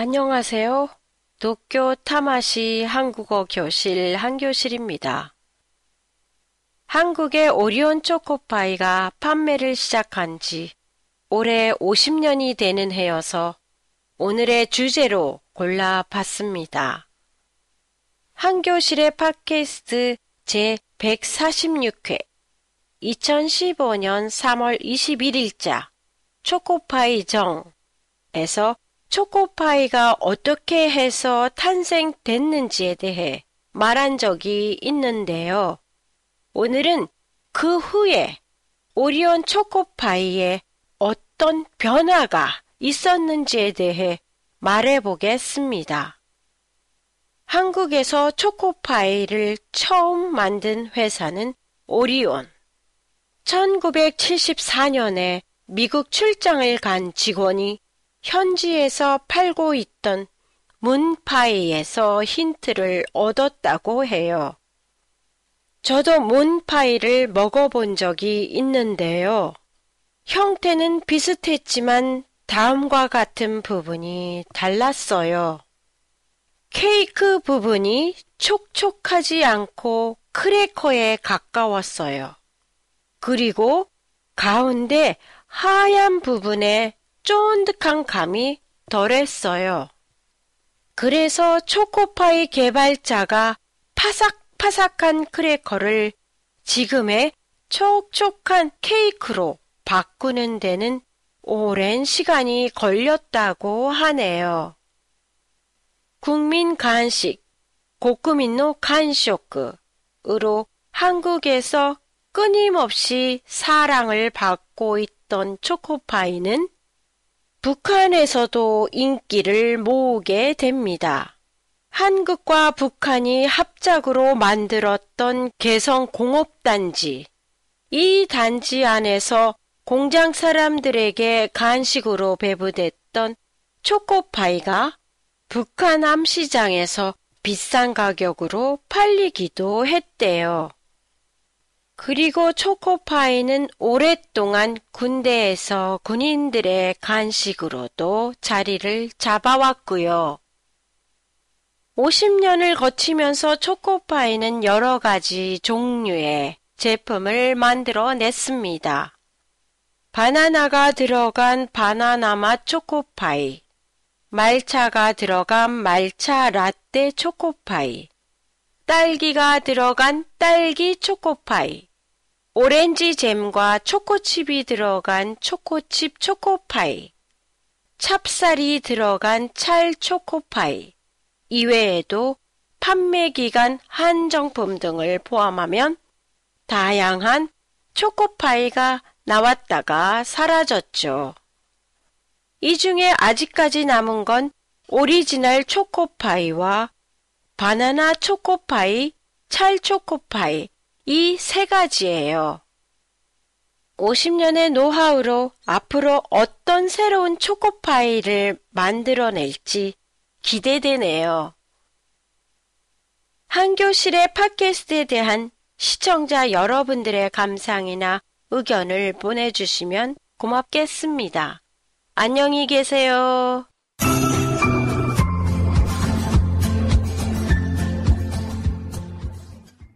안녕하세요. 도쿄 타마시 한국어 교실 한교실입니다. 한국의 오리온 초코파이가 판매를 시작한 지 올해 50년이 되는 해여서 오늘의 주제로 골라봤습니다. 한교실의 팟캐스트 제 146회 2015년 3월 21일자 초코파이 정에서 초코파이가 어떻게 해서 탄생됐는지에 대해 말한 적이 있는데요. 오늘은 그 후에 오리온 초코파이에 어떤 변화가 있었는지에 대해 말해 보겠습니다. 한국에서 초코파이를 처음 만든 회사는 오리온. 1974년에 미국 출장을 간 직원이 현지에서 팔고 있던 문파이에서 힌트를 얻었다고 해요. 저도 문파이를 먹어본 적이 있는데요. 형태는 비슷했지만 다음과 같은 부분이 달랐어요. 케이크 부분이 촉촉하지 않고 크래커에 가까웠어요. 그리고 가운데 하얀 부분에 쫀득한 감이 덜했어요. 그래서 초코파이 개발자가 파삭파삭한 크래커를 지금의 촉촉한 케이크로 바꾸는 데는 오랜 시간이 걸렸다고 하네요. 국민 간식, 고쿠민노 간쇼크으로 한국에서 끊임없이 사랑을 받고 있던 초코파이는 북한에서도 인기를 모으게 됩니다. 한국과 북한이 합작으로 만들었던 개성공업단지. 이 단지 안에서 공장 사람들에게 간식으로 배부됐던 초코파이가 북한 암시장에서 비싼 가격으로 팔리기도 했대요. 그리고 초코파이는 오랫동안 군대에서 군인들의 간식으로도 자리를 잡아왔고요. 50년을 거치면서 초코파이는 여러 가지 종류의 제품을 만들어 냈습니다. 바나나가 들어간 바나나 맛 초코파이, 말차가 들어간 말차 라떼 초코파이, 딸기가 들어간 딸기 초코파이, 오렌지 잼과 초코칩이 들어간 초코칩 초코파이, 찹쌀이 들어간 찰 초코파이, 이외에도 판매 기간 한정품 등을 포함하면 다양한 초코파이가 나왔다가 사라졌죠. 이 중에 아직까지 남은 건 오리지널 초코파이와 바나나 초코파이, 찰 초코파이, 이 세 가지예요. 50년의 노하우로 앞으로 어떤 새로운 초코파이를 만들어낼지 기대되네요. 한교실의 팟캐스트에 대한 시청자 여러분들의 감상이나 의견을 보내주시면 고맙겠습니다. 안녕히 계세요.